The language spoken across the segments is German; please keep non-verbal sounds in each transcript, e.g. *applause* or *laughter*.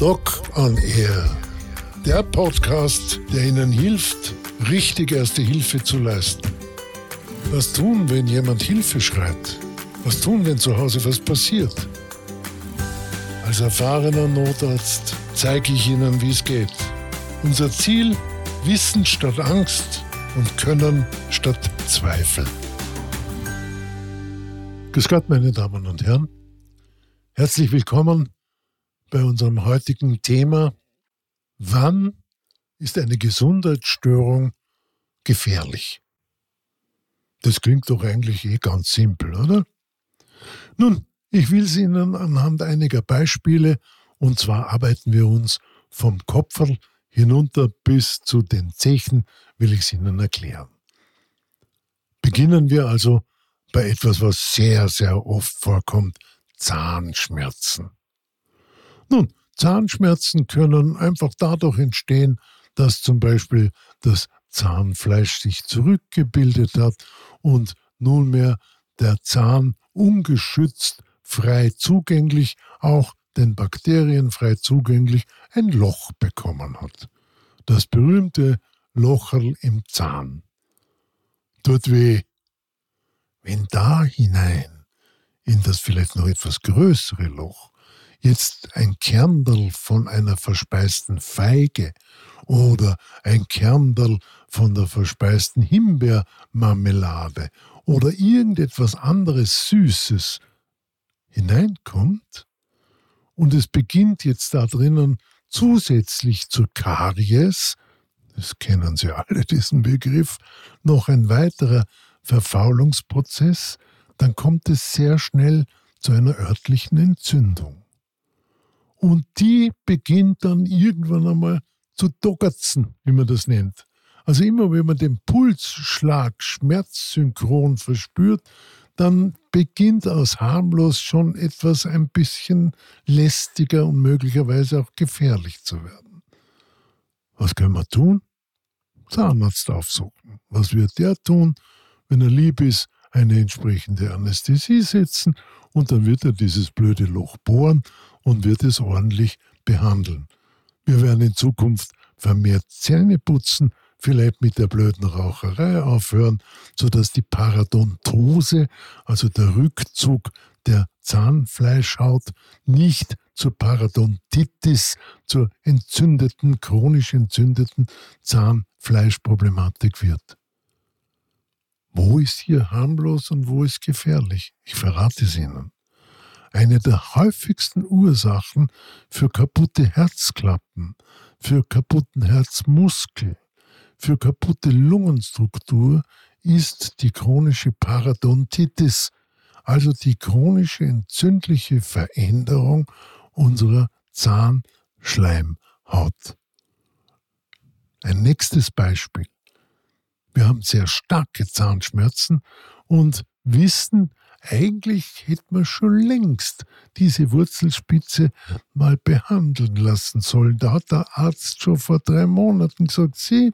Doc on Air. Der Podcast, der Ihnen hilft, richtig erste Hilfe zu leisten. Was tun, wenn jemand Hilfe schreit? Was tun, wenn zu Hause was passiert? Als erfahrener Notarzt zeige ich Ihnen, wie es geht. Unser Ziel, Wissen statt Angst und Können statt Zweifel. Grüß Gott, meine Damen und Herren. Herzlich willkommen bei unserem heutigen Thema. Wann ist eine Gesundheitsstörung gefährlich? Das klingt doch eigentlich eh ganz simpel, oder? Nun, ich will es Ihnen anhand einiger Beispiele, und zwar arbeiten wir uns vom Kopferl hinunter bis zu den Zechen, will ich es Ihnen erklären. Beginnen wir also bei etwas, was sehr, sehr oft vorkommt, Zahnschmerzen. Nun, Zahnschmerzen können einfach dadurch entstehen, dass zum Beispiel das Zahnfleisch sich zurückgebildet hat und nunmehr der Zahn ungeschützt, frei zugänglich, auch den Bakterien frei zugänglich, ein Loch bekommen hat. Das berühmte Locherl im Zahn. Tut weh, wenn da hinein, in das vielleicht noch etwas größere Loch, jetzt ein Kerndal von einer verspeisten Feige oder ein Kerndal von der verspeisten Himbeermarmelade oder irgendetwas anderes Süßes hineinkommt und es beginnt jetzt da drinnen zusätzlich zur Karies, das kennen Sie alle, diesen Begriff, noch ein weiterer Verfaulungsprozess, dann kommt es sehr schnell zu einer örtlichen Entzündung. Und die beginnt dann irgendwann einmal zu doggerzen, wie man das nennt. Also immer wenn man den Pulsschlag schmerzsynchron verspürt, dann beginnt aus harmlos schon etwas ein bisschen lästiger und möglicherweise auch gefährlich zu werden. Was können wir tun? Zahnarzt aufsuchen. Was wird der tun? wenn er lieb ist, eine entsprechende Anästhesie setzen und dann wird er dieses blöde Loch bohren und wird es ordentlich behandeln. Wir werden in Zukunft vermehrt Zähne putzen, vielleicht mit der blöden Raucherei aufhören, sodass die Paradontose, also der Rückzug der Zahnfleischhaut, nicht zur Parodontitis, zur entzündeten, chronisch entzündeten Zahnfleischproblematik wird. Wo ist hier harmlos und wo ist gefährlich? Ich verrate es Ihnen. Eine der häufigsten Ursachen für kaputte Herzklappen, für kaputten Herzmuskel, für kaputte Lungenstruktur ist die chronische Parodontitis, also die chronische entzündliche Veränderung unserer Zahnschleimhaut. Ein nächstes Beispiel. Wir haben sehr starke Zahnschmerzen und wissen, eigentlich hätte man schon längst diese Wurzelspitze mal behandeln lassen sollen. Da hat der Arzt schon vor drei Monaten gesagt, Sie,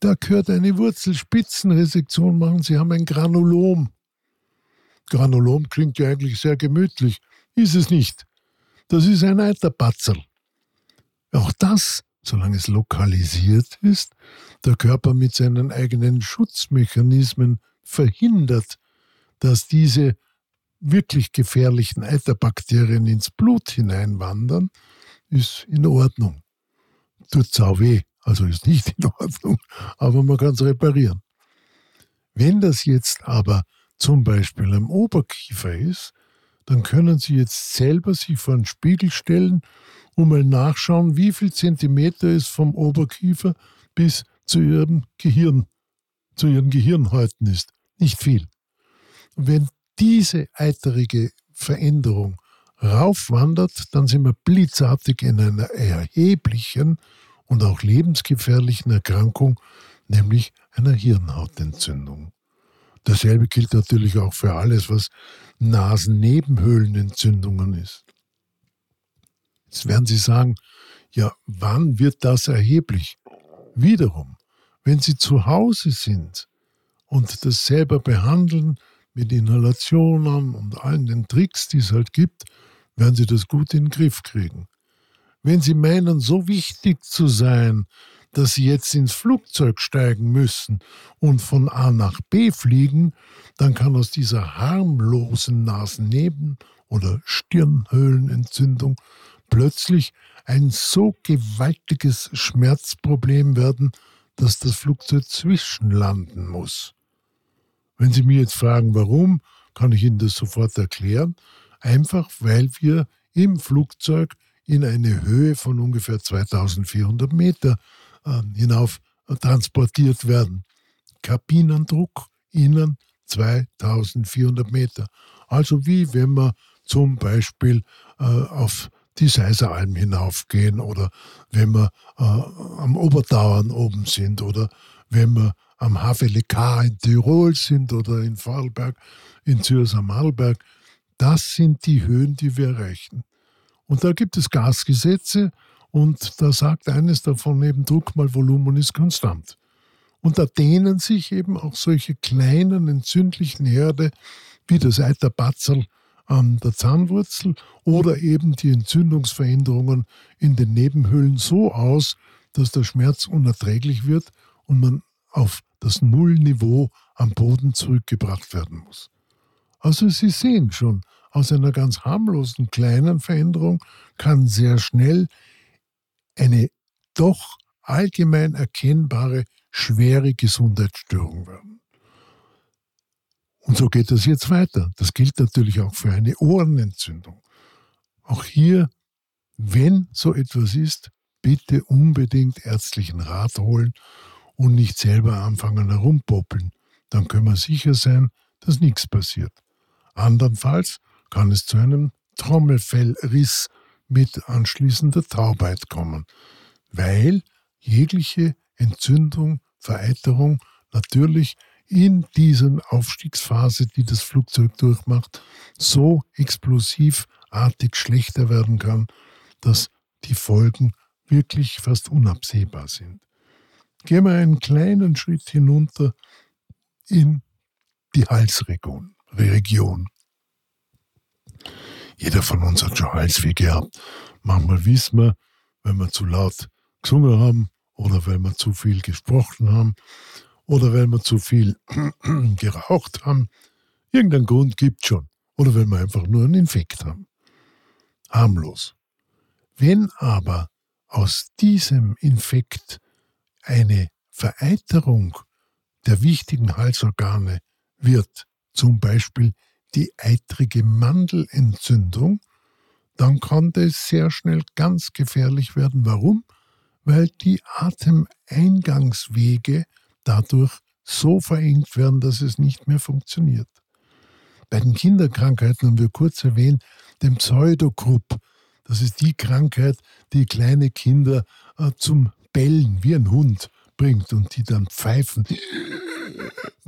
da gehört eine Wurzelspitzenresektion machen, Sie haben ein Granulom. Granulom klingt ja eigentlich sehr gemütlich. Ist es nicht. Das ist ein Eiterpatzel. Auch das solange es lokalisiert ist, der Körper mit seinen eigenen Schutzmechanismen verhindert, dass diese wirklich gefährlichen Eiterbakterien ins Blut hineinwandern, ist in Ordnung. Tut sau weh, also ist nicht in Ordnung, aber man kann es reparieren. Wenn das jetzt aber zum Beispiel am Oberkiefer ist, dann können Sie jetzt selber sich vor den Spiegel stellen und mal nachschauen, wie viel Zentimeter es vom Oberkiefer bis zu Ihrem Gehirn, zu Ihren Gehirnhäuten ist. Nicht viel. Und wenn diese eiterige Veränderung raufwandert, dann sind wir blitzartig in einer erheblichen und auch lebensgefährlichen Erkrankung, nämlich einer Hirnhautentzündung. Dasselbe gilt natürlich auch für alles, was Nasennebenhöhlenentzündungen ist. Jetzt werden Sie sagen, ja, wann wird das erheblich? Wiederum, wenn Sie zu Hause sind und das selber behandeln mit Inhalationen und allen den Tricks, die es halt gibt, werden Sie das gut in den Griff kriegen. wenn Sie meinen, so wichtig zu sein, dass Sie jetzt ins Flugzeug steigen müssen und von A nach B fliegen, dann kann aus dieser harmlosen Nasenneben- oder Stirnhöhlenentzündung plötzlich ein so gewaltiges Schmerzproblem werden, dass das Flugzeug zwischenlanden muss. Wenn Sie mir jetzt fragen, warum, kann ich Ihnen das sofort erklären. Einfach weil wir im Flugzeug in eine Höhe von ungefähr 2400 Meter äh, hinauf transportiert werden. Kabinendruck innen 2400 Meter. Also wie wenn wir zum Beispiel äh, auf die Seiseralm hinaufgehen oder wenn wir äh, am Obertauern oben sind oder wenn wir am Havelekar in Tirol sind oder in Vorarlberg, in Zürs am Arlberg. Das sind die Höhen, die wir erreichen. Und da gibt es Gasgesetze und da sagt eines davon eben Druck mal Volumen ist konstant. Und da dehnen sich eben auch solche kleinen entzündlichen Herde wie das Eiterbatzel an der Zahnwurzel oder eben die Entzündungsveränderungen in den Nebenhöhlen so aus, dass der Schmerz unerträglich wird und man auf das Nullniveau am Boden zurückgebracht werden muss. Also Sie sehen schon, aus einer ganz harmlosen kleinen Veränderung kann sehr schnell eine doch allgemein erkennbare schwere Gesundheitsstörung werden. Und so geht das jetzt weiter. Das gilt natürlich auch für eine Ohrenentzündung. Auch hier, wenn so etwas ist, bitte unbedingt ärztlichen Rat holen und nicht selber anfangen herumpoppeln. Dann können wir sicher sein, dass nichts passiert. Andernfalls kann es zu einem Trommelfellriss mit anschließender Taubheit kommen, weil jegliche Entzündung, Vereiterung natürlich in dieser Aufstiegsphase, die das Flugzeug durchmacht, so explosivartig schlechter werden kann, dass die Folgen wirklich fast unabsehbar sind. Gehen wir einen kleinen Schritt hinunter in die Halsregion. Region. Jeder von uns hat schon Halsweh gehabt. Manchmal wissen wir, wenn wir zu laut gesungen haben oder wenn wir zu viel gesprochen haben oder wenn wir zu viel *clears throat* geraucht haben. Irgendeinen Grund gibt schon. Oder wenn wir einfach nur einen Infekt haben. Harmlos. Wenn aber aus diesem Infekt eine Vereiterung der wichtigen Halsorgane wird, zum Beispiel die eitrige Mandelentzündung, dann kann das sehr schnell ganz gefährlich werden. Warum? Weil die Atemeingangswege dadurch so verengt werden, dass es nicht mehr funktioniert. Bei den Kinderkrankheiten haben wir kurz erwähnt, den Pseudogrupp. Das ist die Krankheit, die kleine Kinder äh, zum Bellen wie ein Hund bringt und die dann pfeifen,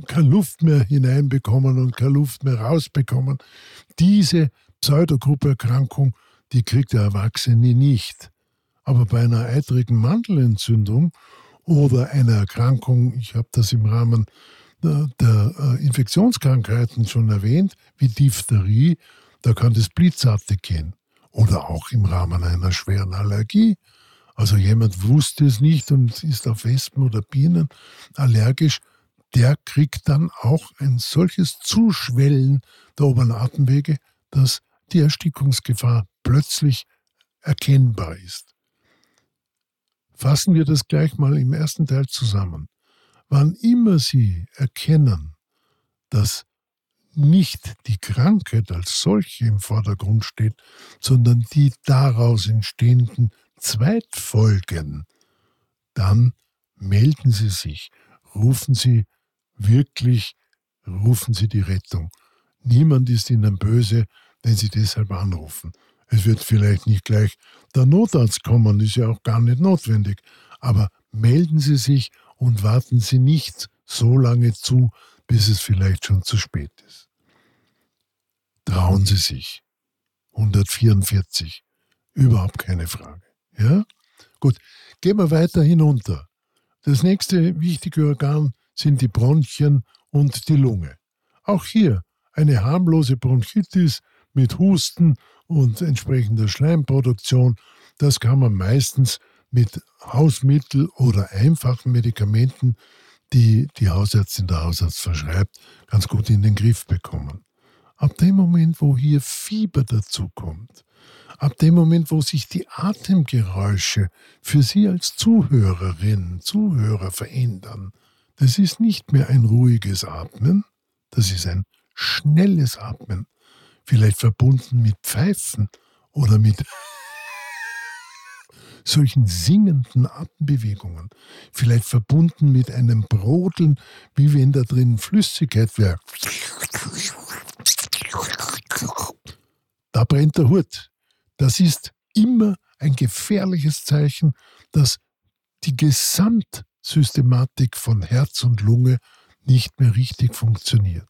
keine Luft mehr hineinbekommen und keine Luft mehr rausbekommen. Diese Pseudogrupperkrankung, die kriegt der Erwachsene nicht. Aber bei einer eitrigen Mandelentzündung oder einer Erkrankung, ich habe das im Rahmen der, der äh, Infektionskrankheiten schon erwähnt, wie Diphtherie, da kann das blitzartig gehen. Oder auch im Rahmen einer schweren Allergie also jemand wusste es nicht und ist auf Wespen oder Bienen allergisch, der kriegt dann auch ein solches Zuschwellen der oberen Atemwege, dass die Erstickungsgefahr plötzlich erkennbar ist. Fassen wir das gleich mal im ersten Teil zusammen. Wann immer Sie erkennen, dass nicht die Krankheit als solche im Vordergrund steht, sondern die daraus entstehenden Zweitfolgen, dann melden Sie sich, rufen Sie wirklich, rufen Sie die Rettung. Niemand ist Ihnen böse, wenn Sie deshalb anrufen. Es wird vielleicht nicht gleich der Notarzt kommen, ist ja auch gar nicht notwendig. Aber melden Sie sich und warten Sie nicht so lange zu, bis es vielleicht schon zu spät ist. Trauen Sie sich. 144. Überhaupt keine Frage. Ja? Gut, gehen wir weiter hinunter. Das nächste wichtige Organ sind die Bronchien und die Lunge. Auch hier eine harmlose Bronchitis mit Husten und entsprechender Schleimproduktion das kann man meistens mit Hausmittel oder einfachen Medikamenten, die die Hausärztin der Hausarzt verschreibt, ganz gut in den Griff bekommen. Ab dem Moment, wo hier Fieber dazukommt, ab dem Moment, wo sich die Atemgeräusche für Sie als Zuhörerin, Zuhörer verändern, das ist nicht mehr ein ruhiges Atmen, das ist ein schnelles Atmen, vielleicht verbunden mit Pfeifen oder mit *laughs* solchen singenden Atembewegungen, vielleicht verbunden mit einem Brodeln, wie wenn da drin Flüssigkeit wäre. Da brennt der Hut. Das ist immer ein gefährliches Zeichen, dass die Gesamtsystematik von Herz und Lunge nicht mehr richtig funktioniert.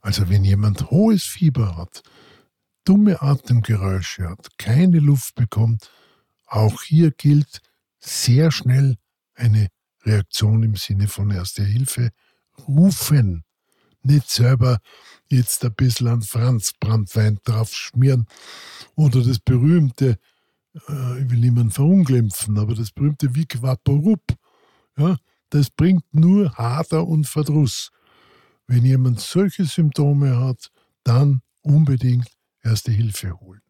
Also wenn jemand hohes Fieber hat, dumme Atemgeräusche hat, keine Luft bekommt, auch hier gilt sehr schnell eine Reaktion im Sinne von Erste Hilfe rufen. Nicht selber jetzt ein bisschen an Franz Brandwein drauf schmieren oder das berühmte, äh, ich will niemanden verunglimpfen, aber das berühmte Vic Vaporub, ja, das bringt nur Hader und Verdruss. Wenn jemand solche Symptome hat, dann unbedingt Erste Hilfe holen.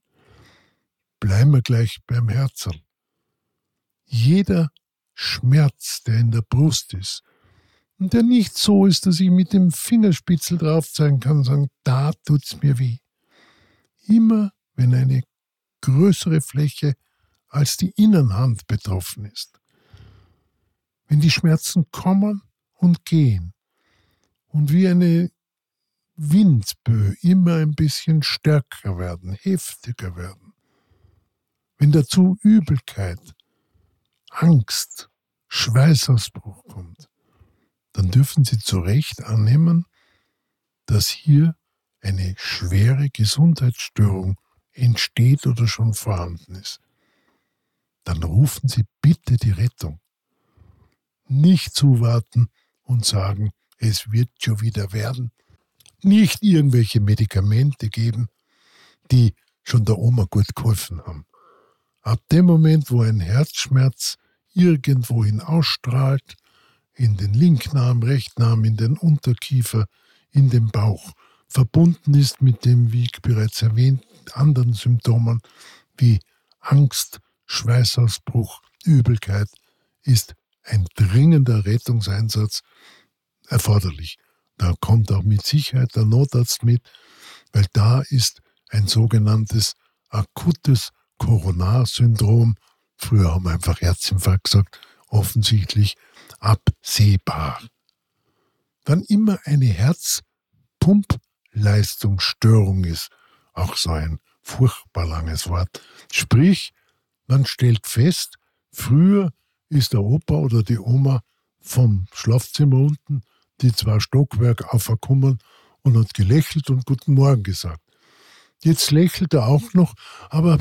Bleiben wir gleich beim Herzl. Jeder Schmerz, der in der Brust ist, der nicht so ist, dass ich mit dem Fingerspitzel drauf zeigen kann und sagen, da tut's mir weh. Immer wenn eine größere Fläche als die Innenhand betroffen ist. Wenn die Schmerzen kommen und gehen, und wie eine Windböe immer ein bisschen stärker werden, heftiger werden. Wenn dazu Übelkeit, Angst, Schweißausbruch kommt, dann dürfen Sie zu Recht annehmen, dass hier eine schwere Gesundheitsstörung entsteht oder schon vorhanden ist. Dann rufen Sie bitte die Rettung. Nicht zuwarten und sagen, es wird schon wieder werden. Nicht irgendwelche Medikamente geben, die schon der Oma gut geholfen haben. Ab dem Moment, wo ein Herzschmerz irgendwohin ausstrahlt, in den Linknarm, Rechtnarm, in den Unterkiefer, in den Bauch, verbunden ist mit dem, wie ich bereits erwähnt, anderen Symptomen wie Angst, Schweißausbruch, Übelkeit, ist ein dringender Rettungseinsatz erforderlich. Da kommt auch mit Sicherheit der Notarzt mit, weil da ist ein sogenanntes akutes Koronarsyndrom, früher haben wir einfach Herzinfarkt gesagt, offensichtlich absehbar. Wann immer eine Herzpumpleistungsstörung ist, auch so ein furchtbar langes Wort, sprich, man stellt fest, früher ist der Opa oder die Oma vom Schlafzimmer unten die zwei Stockwerke aufgekommen und hat gelächelt und Guten Morgen gesagt. Jetzt lächelt er auch noch, aber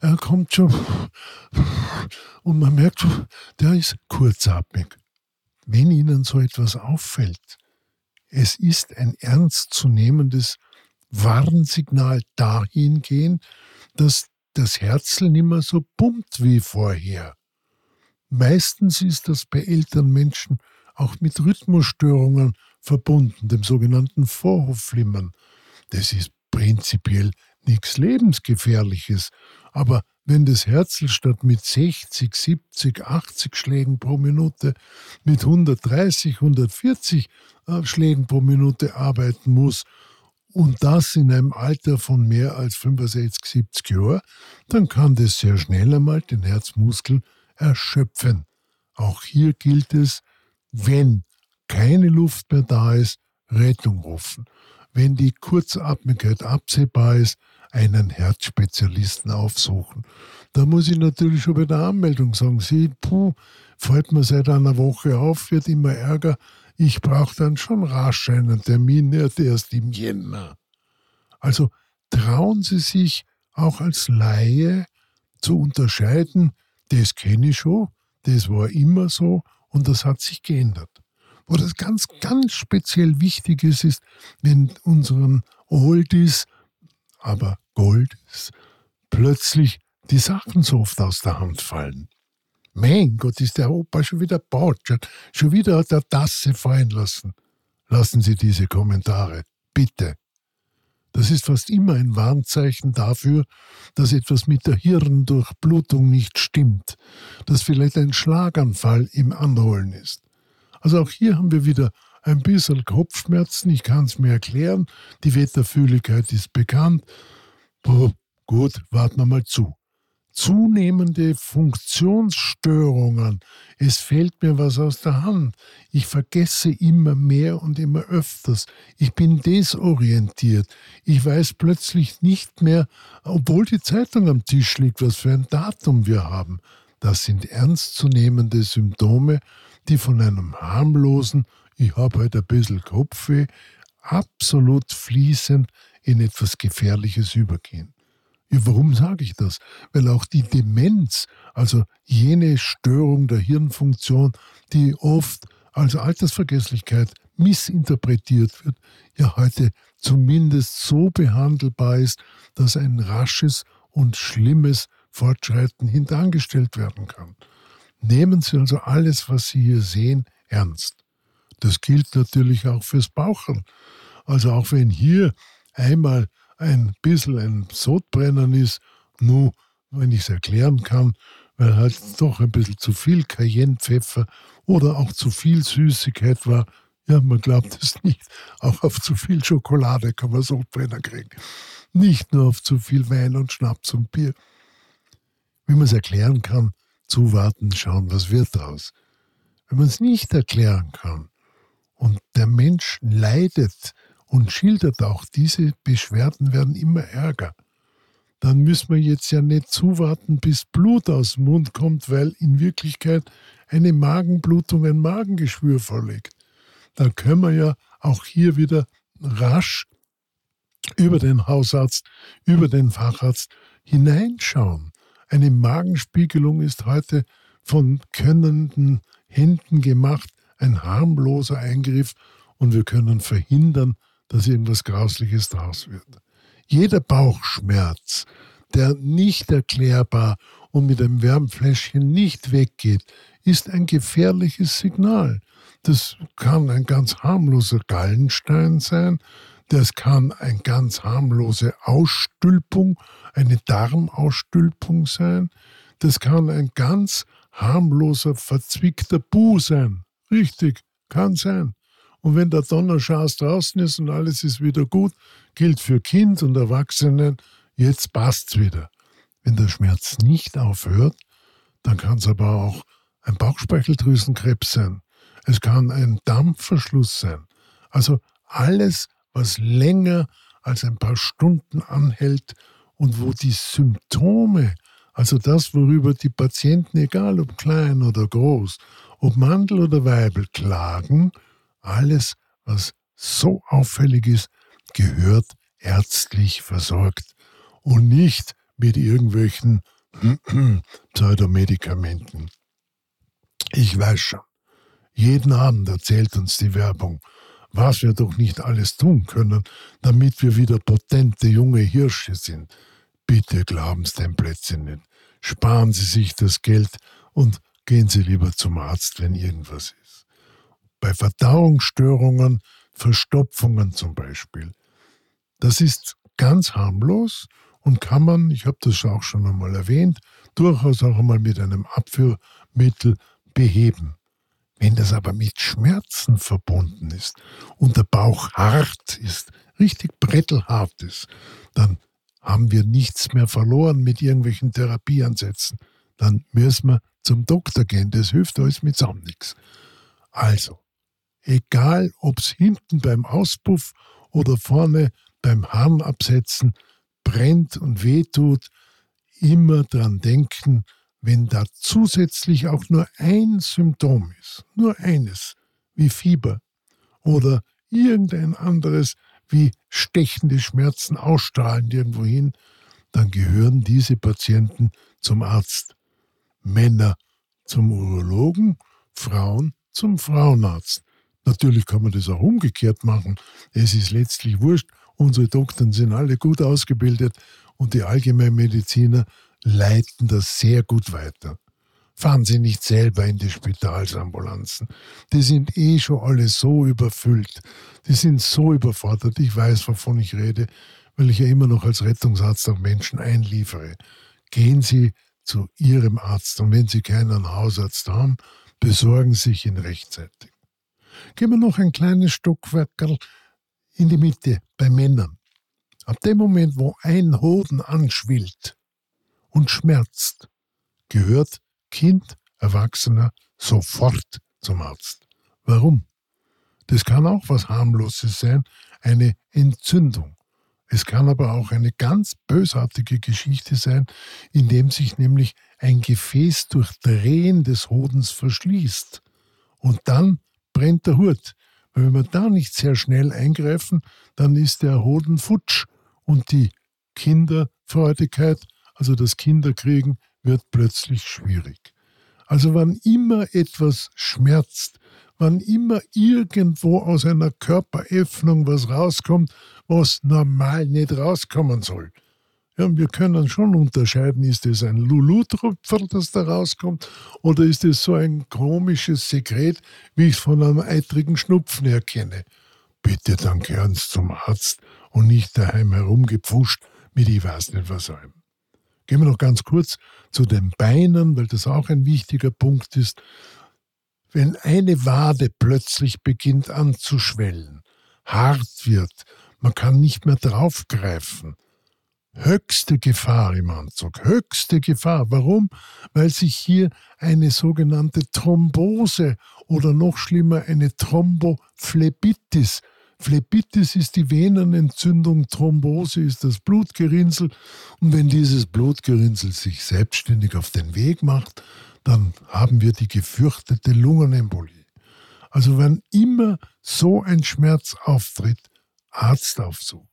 er kommt schon und man merkt, der ist kurzatmig. Wenn Ihnen so etwas auffällt, es ist ein ernstzunehmendes Warnsignal dahingehend, dass das Herzl nicht mehr so pumpt wie vorher. Meistens ist das bei älteren Menschen auch mit Rhythmusstörungen verbunden, dem sogenannten Vorhofflimmern. Das ist prinzipiell nichts Lebensgefährliches, aber wenn das Herzl statt mit 60, 70, 80 Schlägen pro Minute mit 130, 140 äh, Schlägen pro Minute arbeiten muss und das in einem Alter von mehr als 65, 70 Jahren, dann kann das sehr schnell einmal den Herzmuskel erschöpfen. Auch hier gilt es, wenn keine Luft mehr da ist, Rettung rufen. Wenn die Kurzatmigkeit absehbar ist, einen Herzspezialisten aufsuchen. Da muss ich natürlich schon bei der Anmeldung sagen, Sie, puh, fällt mir seit einer Woche auf, wird immer ärger. Ich brauche dann schon rasch einen Termin, erst im Jänner. Also trauen Sie sich auch als Laie zu unterscheiden, das kenne ich schon, das war immer so und das hat sich geändert. Wo das ganz, ganz speziell wichtig ist, ist, wenn unseren Oldies, aber Goldies, plötzlich die Sachen so oft aus der Hand fallen. Mein Gott, ist der Opa schon wieder bautschert. Schon wieder hat er Tasse fallen lassen. Lassen Sie diese Kommentare. Bitte. Das ist fast immer ein Warnzeichen dafür, dass etwas mit der Hirndurchblutung nicht stimmt, dass vielleicht ein Schlaganfall im Anrollen ist. Also auch hier haben wir wieder ein bisschen Kopfschmerzen, ich kann es mir erklären, die Wetterfühligkeit ist bekannt. Puh, gut, warten wir mal zu zunehmende Funktionsstörungen. Es fällt mir was aus der Hand. Ich vergesse immer mehr und immer öfters. Ich bin desorientiert. Ich weiß plötzlich nicht mehr, obwohl die Zeitung am Tisch liegt, was für ein Datum wir haben. Das sind ernstzunehmende Symptome, die von einem harmlosen, ich habe heute ein bisschen Kopfweh, absolut fließend in etwas Gefährliches übergehen. Ja, warum sage ich das? Weil auch die Demenz, also jene Störung der Hirnfunktion, die oft als Altersvergesslichkeit missinterpretiert wird, ja heute zumindest so behandelbar ist, dass ein rasches und schlimmes Fortschreiten hintangestellt werden kann. Nehmen Sie also alles, was Sie hier sehen, ernst. Das gilt natürlich auch fürs Bauchern. Also auch wenn hier einmal ein bisschen ein Sodbrennen ist, nur wenn ich es erklären kann, weil halt doch ein bisschen zu viel Cayennepfeffer oder auch zu viel Süßigkeit war. Ja, man glaubt es nicht. Auch auf zu viel Schokolade kann man Sodbrenner kriegen. Nicht nur auf zu viel Wein und Schnaps und Bier. Wie man es erklären kann, zuwarten, schauen, was wird daraus. Wenn man es nicht erklären kann und der Mensch leidet und schildert auch, diese Beschwerden werden immer ärger. Dann müssen wir jetzt ja nicht zuwarten, bis Blut aus dem Mund kommt, weil in Wirklichkeit eine Magenblutung ein Magengeschwür vorliegt. Dann können wir ja auch hier wieder rasch über den Hausarzt, über den Facharzt hineinschauen. Eine Magenspiegelung ist heute von könnenden Händen gemacht, ein harmloser Eingriff und wir können verhindern, dass irgendwas Grausliches draus wird. Jeder Bauchschmerz, der nicht erklärbar und mit einem Wärmfläschchen nicht weggeht, ist ein gefährliches Signal. Das kann ein ganz harmloser Gallenstein sein, das kann eine ganz harmlose Ausstülpung, eine Darmausstülpung sein, das kann ein ganz harmloser, verzwickter Bu sein. Richtig, kann sein. Und wenn der Donnerschaß draußen ist und alles ist wieder gut, gilt für Kind und Erwachsenen, jetzt passt's wieder. Wenn der Schmerz nicht aufhört, dann kann es aber auch ein Bauchspeicheldrüsenkrebs sein. Es kann ein Dampfverschluss sein. Also alles, was länger als ein paar Stunden anhält und wo die Symptome, also das, worüber die Patienten, egal ob klein oder groß, ob Mandel oder Weibel, klagen, alles, was so auffällig ist, gehört ärztlich versorgt und nicht mit irgendwelchen *clears throat* Pseudomedikamenten. Ich weiß schon, jeden Abend erzählt uns die Werbung, was wir doch nicht alles tun können, damit wir wieder potente junge Hirsche sind. Bitte glauben Sie dem Plätzchen nicht. Sparen Sie sich das Geld und gehen Sie lieber zum Arzt, wenn irgendwas ist bei Verdauungsstörungen, Verstopfungen zum Beispiel. Das ist ganz harmlos und kann man, ich habe das auch schon einmal erwähnt, durchaus auch einmal mit einem Abführmittel beheben. Wenn das aber mit Schmerzen verbunden ist und der Bauch hart ist, richtig brettelhart ist, dann haben wir nichts mehr verloren mit irgendwelchen Therapieansätzen. Dann müssen wir zum Doktor gehen. Das hilft alles mit Sam nichts. Also, egal ob es hinten beim Auspuff oder vorne beim Harn absetzen brennt und wehtut, immer dran denken, wenn da zusätzlich auch nur ein Symptom ist, nur eines, wie Fieber oder irgendein anderes, wie stechende Schmerzen ausstrahlen irgendwohin, dann gehören diese Patienten zum Arzt. Männer zum Urologen, Frauen zum Frauenarzt. Natürlich kann man das auch umgekehrt machen. Es ist letztlich wurscht. Unsere Doktoren sind alle gut ausgebildet und die Allgemeinmediziner leiten das sehr gut weiter. Fahren Sie nicht selber in die Spitalsambulanzen. Die sind eh schon alle so überfüllt. Die sind so überfordert. Ich weiß, wovon ich rede, weil ich ja immer noch als Rettungsarzt auch Menschen einliefere. Gehen Sie zu Ihrem Arzt und wenn Sie keinen Hausarzt haben, besorgen Sie sich ihn rechtzeitig. Gehen wir noch ein kleines Stockwerk in die Mitte bei Männern. Ab dem Moment, wo ein Hoden anschwillt und schmerzt, gehört Kind, Erwachsener sofort zum Arzt. Warum? Das kann auch was harmloses sein, eine Entzündung. Es kann aber auch eine ganz bösartige Geschichte sein, in dem sich nämlich ein Gefäß durch Drehen des Hodens verschließt. Und dann brennt der Hut. Wenn wir da nicht sehr schnell eingreifen, dann ist der Hoden futsch und die Kinderfreudigkeit, also das Kinderkriegen, wird plötzlich schwierig. Also wann immer etwas schmerzt, wann immer irgendwo aus einer Körperöffnung was rauskommt, was normal nicht rauskommen soll. Ja, wir können schon unterscheiden, ist es ein Lulu-Tröpferl, das da rauskommt, oder ist es so ein komisches Sekret, wie ich es von einem eitrigen Schnupfen erkenne. Bitte dann Sie zum Arzt und nicht daheim herumgepfuscht mit ich weiß nicht was allem. Gehen wir noch ganz kurz zu den Beinen, weil das auch ein wichtiger Punkt ist. Wenn eine Wade plötzlich beginnt anzuschwellen, hart wird, man kann nicht mehr draufgreifen. Höchste Gefahr im Anzug, höchste Gefahr. Warum? Weil sich hier eine sogenannte Thrombose oder noch schlimmer eine Thrombophlebotis Phlebitis ist die Venenentzündung, Thrombose ist das Blutgerinnsel. Und wenn dieses Blutgerinnsel sich selbstständig auf den Weg macht, dann haben wir die gefürchtete Lungenembolie. Also wenn immer so ein Schmerz auftritt, Arzt aufsuchen.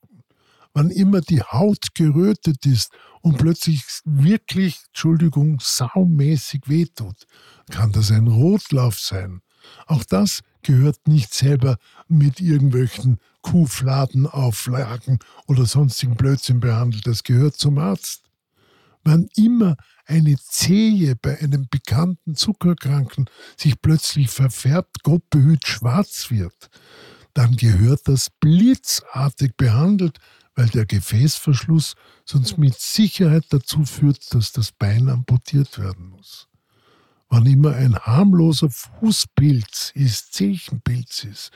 Wann immer die Haut gerötet ist und plötzlich wirklich, Entschuldigung, saumäßig wehtut, kann das ein Rotlauf sein. Auch das gehört nicht selber mit irgendwelchen Kuhfladenauflagen oder sonstigen Blödsinn behandelt. Das gehört zum Arzt. Wann immer eine Zehe bei einem bekannten Zuckerkranken sich plötzlich verfärbt, Gott schwarz wird, dann gehört das blitzartig behandelt, weil der Gefäßverschluss sonst mit Sicherheit dazu führt, dass das Bein amputiert werden muss wann immer ein harmloser Fußpilz ist, Zechenpilz ist,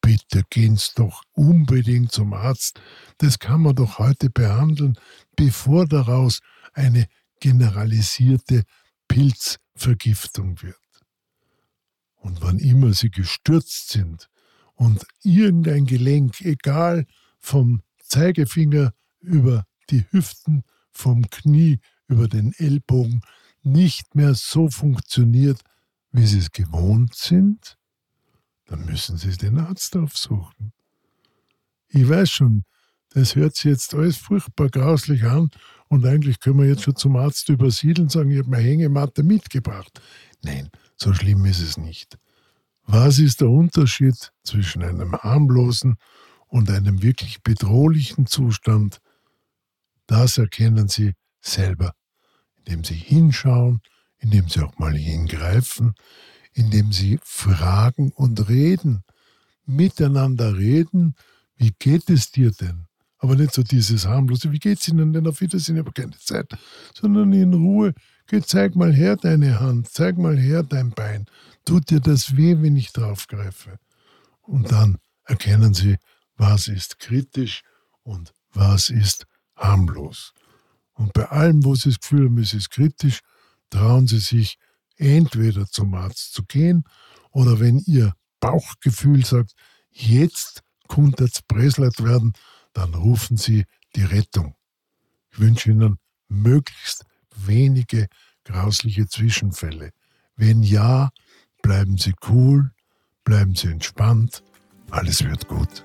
bitte gehen Sie doch unbedingt zum Arzt. Das kann man doch heute behandeln, bevor daraus eine generalisierte Pilzvergiftung wird. Und wann immer Sie gestürzt sind und irgendein Gelenk, egal vom Zeigefinger über die Hüften, vom Knie über den Ellbogen, nicht mehr so funktioniert, wie sie es gewohnt sind, dann müssen sie den Arzt aufsuchen. Ich weiß schon, das hört sich jetzt alles furchtbar grauslich an und eigentlich können wir jetzt schon zum Arzt übersiedeln und sagen, ich habe meine Hängematte mitgebracht. Nein, so schlimm ist es nicht. Was ist der Unterschied zwischen einem harmlosen und einem wirklich bedrohlichen Zustand? Das erkennen Sie selber indem sie hinschauen, indem sie auch mal hingreifen, indem sie fragen und reden, miteinander reden, wie geht es dir denn? Aber nicht so dieses harmlose, wie geht es Ihnen denn auf Wiedersehen, habe keine Zeit, sondern in Ruhe, geh, zeig mal her deine Hand, zeig mal her dein Bein, tut dir das weh, wenn ich draufgreife? Und dann erkennen Sie, was ist kritisch und was ist harmlos. Und bei allem, wo Sie das Gefühl haben, es ist kritisch, trauen Sie sich entweder zum Arzt zu gehen oder wenn Ihr Bauchgefühl sagt, jetzt könnte es Bresleit werden, dann rufen Sie die Rettung. Ich wünsche Ihnen möglichst wenige grausliche Zwischenfälle. Wenn ja, bleiben Sie cool, bleiben Sie entspannt, alles wird gut.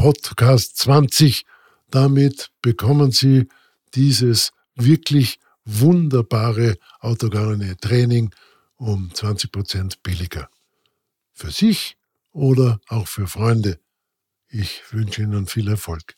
Podcast 20. Damit bekommen Sie dieses wirklich wunderbare autogene Training um 20 Prozent billiger. Für sich oder auch für Freunde. Ich wünsche Ihnen viel Erfolg.